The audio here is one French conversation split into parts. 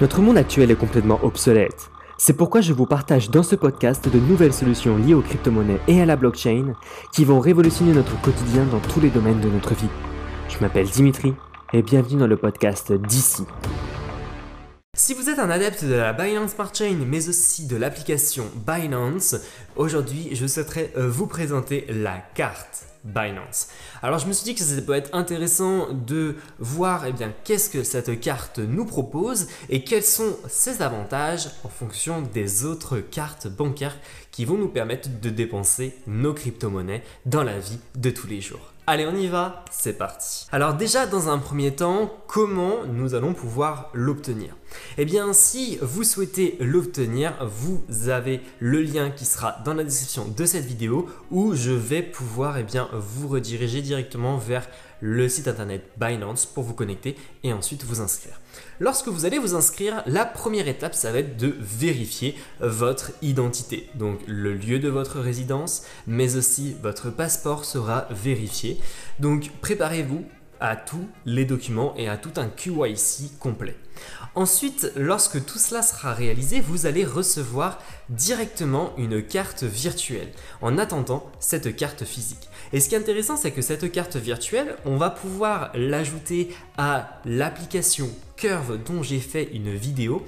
Notre monde actuel est complètement obsolète. C'est pourquoi je vous partage dans ce podcast de nouvelles solutions liées aux crypto-monnaies et à la blockchain qui vont révolutionner notre quotidien dans tous les domaines de notre vie. Je m'appelle Dimitri et bienvenue dans le podcast d'ici. Si vous êtes un adepte de la Binance Smart Chain mais aussi de l'application Binance, aujourd'hui je souhaiterais euh, vous présenter la carte Binance. Alors je me suis dit que ça peut être intéressant de voir eh bien qu'est-ce que cette carte nous propose et quels sont ses avantages en fonction des autres cartes bancaires qui vont nous permettre de dépenser nos crypto-monnaies dans la vie de tous les jours. Allez, on y va, c'est parti. Alors déjà, dans un premier temps, comment nous allons pouvoir l'obtenir? Eh bien, si vous souhaitez l'obtenir, vous avez le lien qui sera dans la description de cette vidéo où je vais pouvoir eh bien, vous rediriger directement vers le site internet Binance pour vous connecter et ensuite vous inscrire. Lorsque vous allez vous inscrire, la première étape, ça va être de vérifier votre identité. Donc le lieu de votre résidence, mais aussi votre passeport sera vérifié. Donc préparez-vous à tous les documents et à tout un QYC complet. Ensuite, lorsque tout cela sera réalisé, vous allez recevoir directement une carte virtuelle en attendant cette carte physique. Et ce qui est intéressant, c'est que cette carte virtuelle, on va pouvoir l'ajouter à l'application Curve dont j'ai fait une vidéo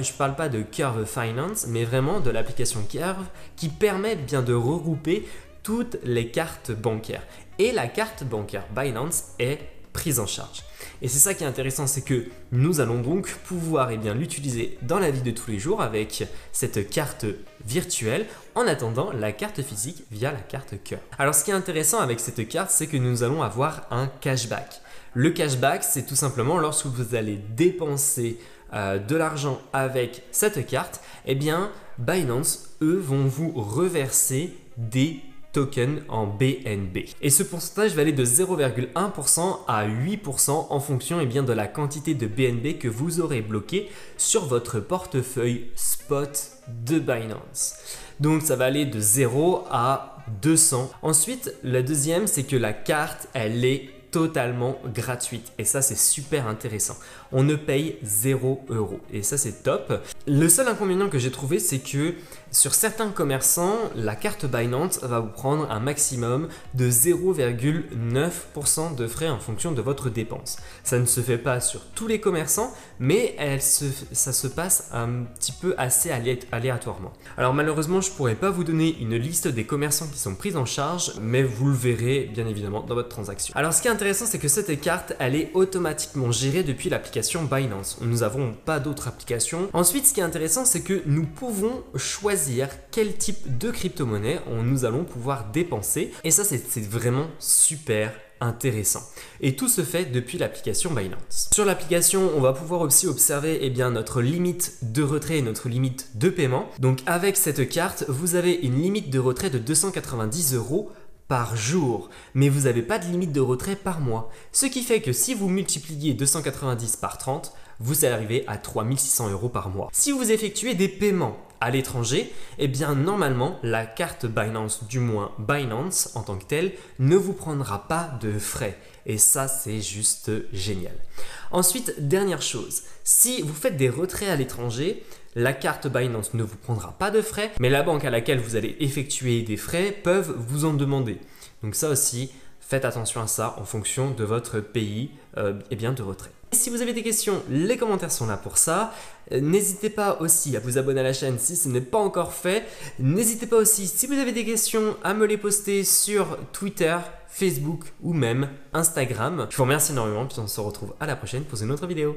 je parle pas de Curve Finance, mais vraiment de l'application Curve qui permet bien de regrouper toutes les cartes bancaires. Et la carte bancaire Binance est prise en charge. Et c'est ça qui est intéressant, c'est que nous allons donc pouvoir eh l'utiliser dans la vie de tous les jours avec cette carte virtuelle en attendant la carte physique via la carte cœur. Alors ce qui est intéressant avec cette carte, c'est que nous allons avoir un cashback. Le cashback, c'est tout simplement lorsque vous allez dépenser euh, de l'argent avec cette carte, eh bien Binance, eux, vont vous reverser des token en BNB. Et ce pourcentage va aller de 0,1% à 8% en fonction eh bien, de la quantité de BNB que vous aurez bloqué sur votre portefeuille spot de Binance. Donc ça va aller de 0 à 200. Ensuite, la deuxième, c'est que la carte, elle est totalement gratuite. Et ça, c'est super intéressant. On ne paye 0 euros. Et ça, c'est top. Le seul inconvénient que j'ai trouvé, c'est que sur certains commerçants, la carte Binance va vous prendre un maximum de 0,9% de frais en fonction de votre dépense. Ça ne se fait pas sur tous les commerçants, mais ça se passe un petit peu assez aléatoirement. Alors malheureusement, je pourrais pas vous donner une liste des commerçants qui sont pris en charge, mais vous le verrez bien évidemment dans votre transaction. Alors ce qui est intéressant, c'est que cette carte, elle est automatiquement gérée depuis l'application Binance. Nous n'avons pas d'autres applications. Ensuite, ce qui est intéressant, c'est que nous pouvons choisir quel type de crypto-monnaie nous allons pouvoir dépenser. Et ça, c'est vraiment super intéressant. Et tout se fait depuis l'application Binance. Sur l'application, on va pouvoir aussi observer eh bien, notre limite de retrait et notre limite de paiement. Donc avec cette carte, vous avez une limite de retrait de 290 euros par jour, mais vous n'avez pas de limite de retrait par mois. Ce qui fait que si vous multipliez 290 par 30, vous allez arriver à 3600 euros par mois. Si vous effectuez des paiements à l'étranger, eh bien normalement la carte Binance, du moins Binance en tant que telle, ne vous prendra pas de frais. Et ça, c'est juste génial. Ensuite, dernière chose, si vous faites des retraits à l'étranger, la carte Binance ne vous prendra pas de frais, mais la banque à laquelle vous allez effectuer des frais peuvent vous en demander. Donc ça aussi, faites attention à ça en fonction de votre pays euh, eh bien de retrait. Si vous avez des questions, les commentaires sont là pour ça. Euh, n'hésitez pas aussi à vous abonner à la chaîne si ce n'est pas encore fait. N'hésitez pas aussi, si vous avez des questions, à me les poster sur Twitter, Facebook ou même Instagram. Je vous remercie énormément, puis on se retrouve à la prochaine pour une autre vidéo.